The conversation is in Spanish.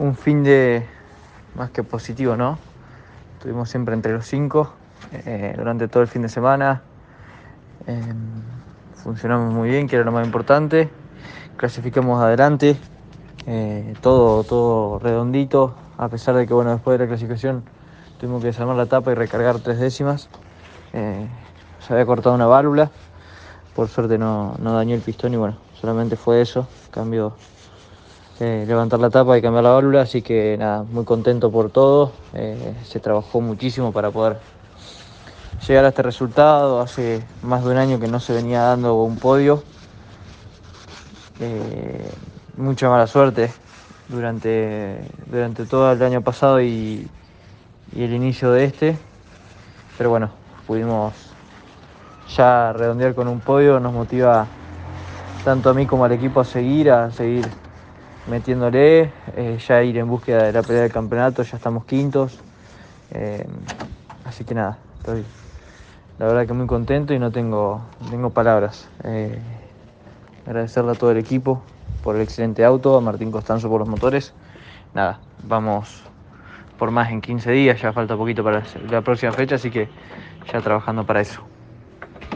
un fin de más que positivo, ¿no? Estuvimos siempre entre los cinco eh, durante todo el fin de semana. Em, funcionamos muy bien, que era lo más importante. Clasificamos adelante, eh, todo, todo redondito, a pesar de que bueno, después de la clasificación tuvimos que desarmar la tapa y recargar tres décimas. Eh, se había cortado una válvula, por suerte no, no dañó el pistón y bueno, solamente fue eso, cambio eh, levantar la tapa y cambiar la válvula, así que nada, muy contento por todo. Eh, se trabajó muchísimo para poder llegar a este resultado. Hace más de un año que no se venía dando un podio. Eh, mucha mala suerte durante, durante todo el año pasado y, y el inicio de este. Pero bueno, pudimos ya redondear con un podio, nos motiva tanto a mí como al equipo a seguir, a seguir metiéndole, eh, ya ir en búsqueda de la pelea del campeonato, ya estamos quintos. Eh, así que nada, estoy la verdad que muy contento y no tengo, tengo palabras. Eh, agradecerle a todo el equipo por el excelente auto, a Martín Costanzo por los motores. Nada, vamos por más en 15 días, ya falta poquito para la próxima fecha, así que ya trabajando para eso.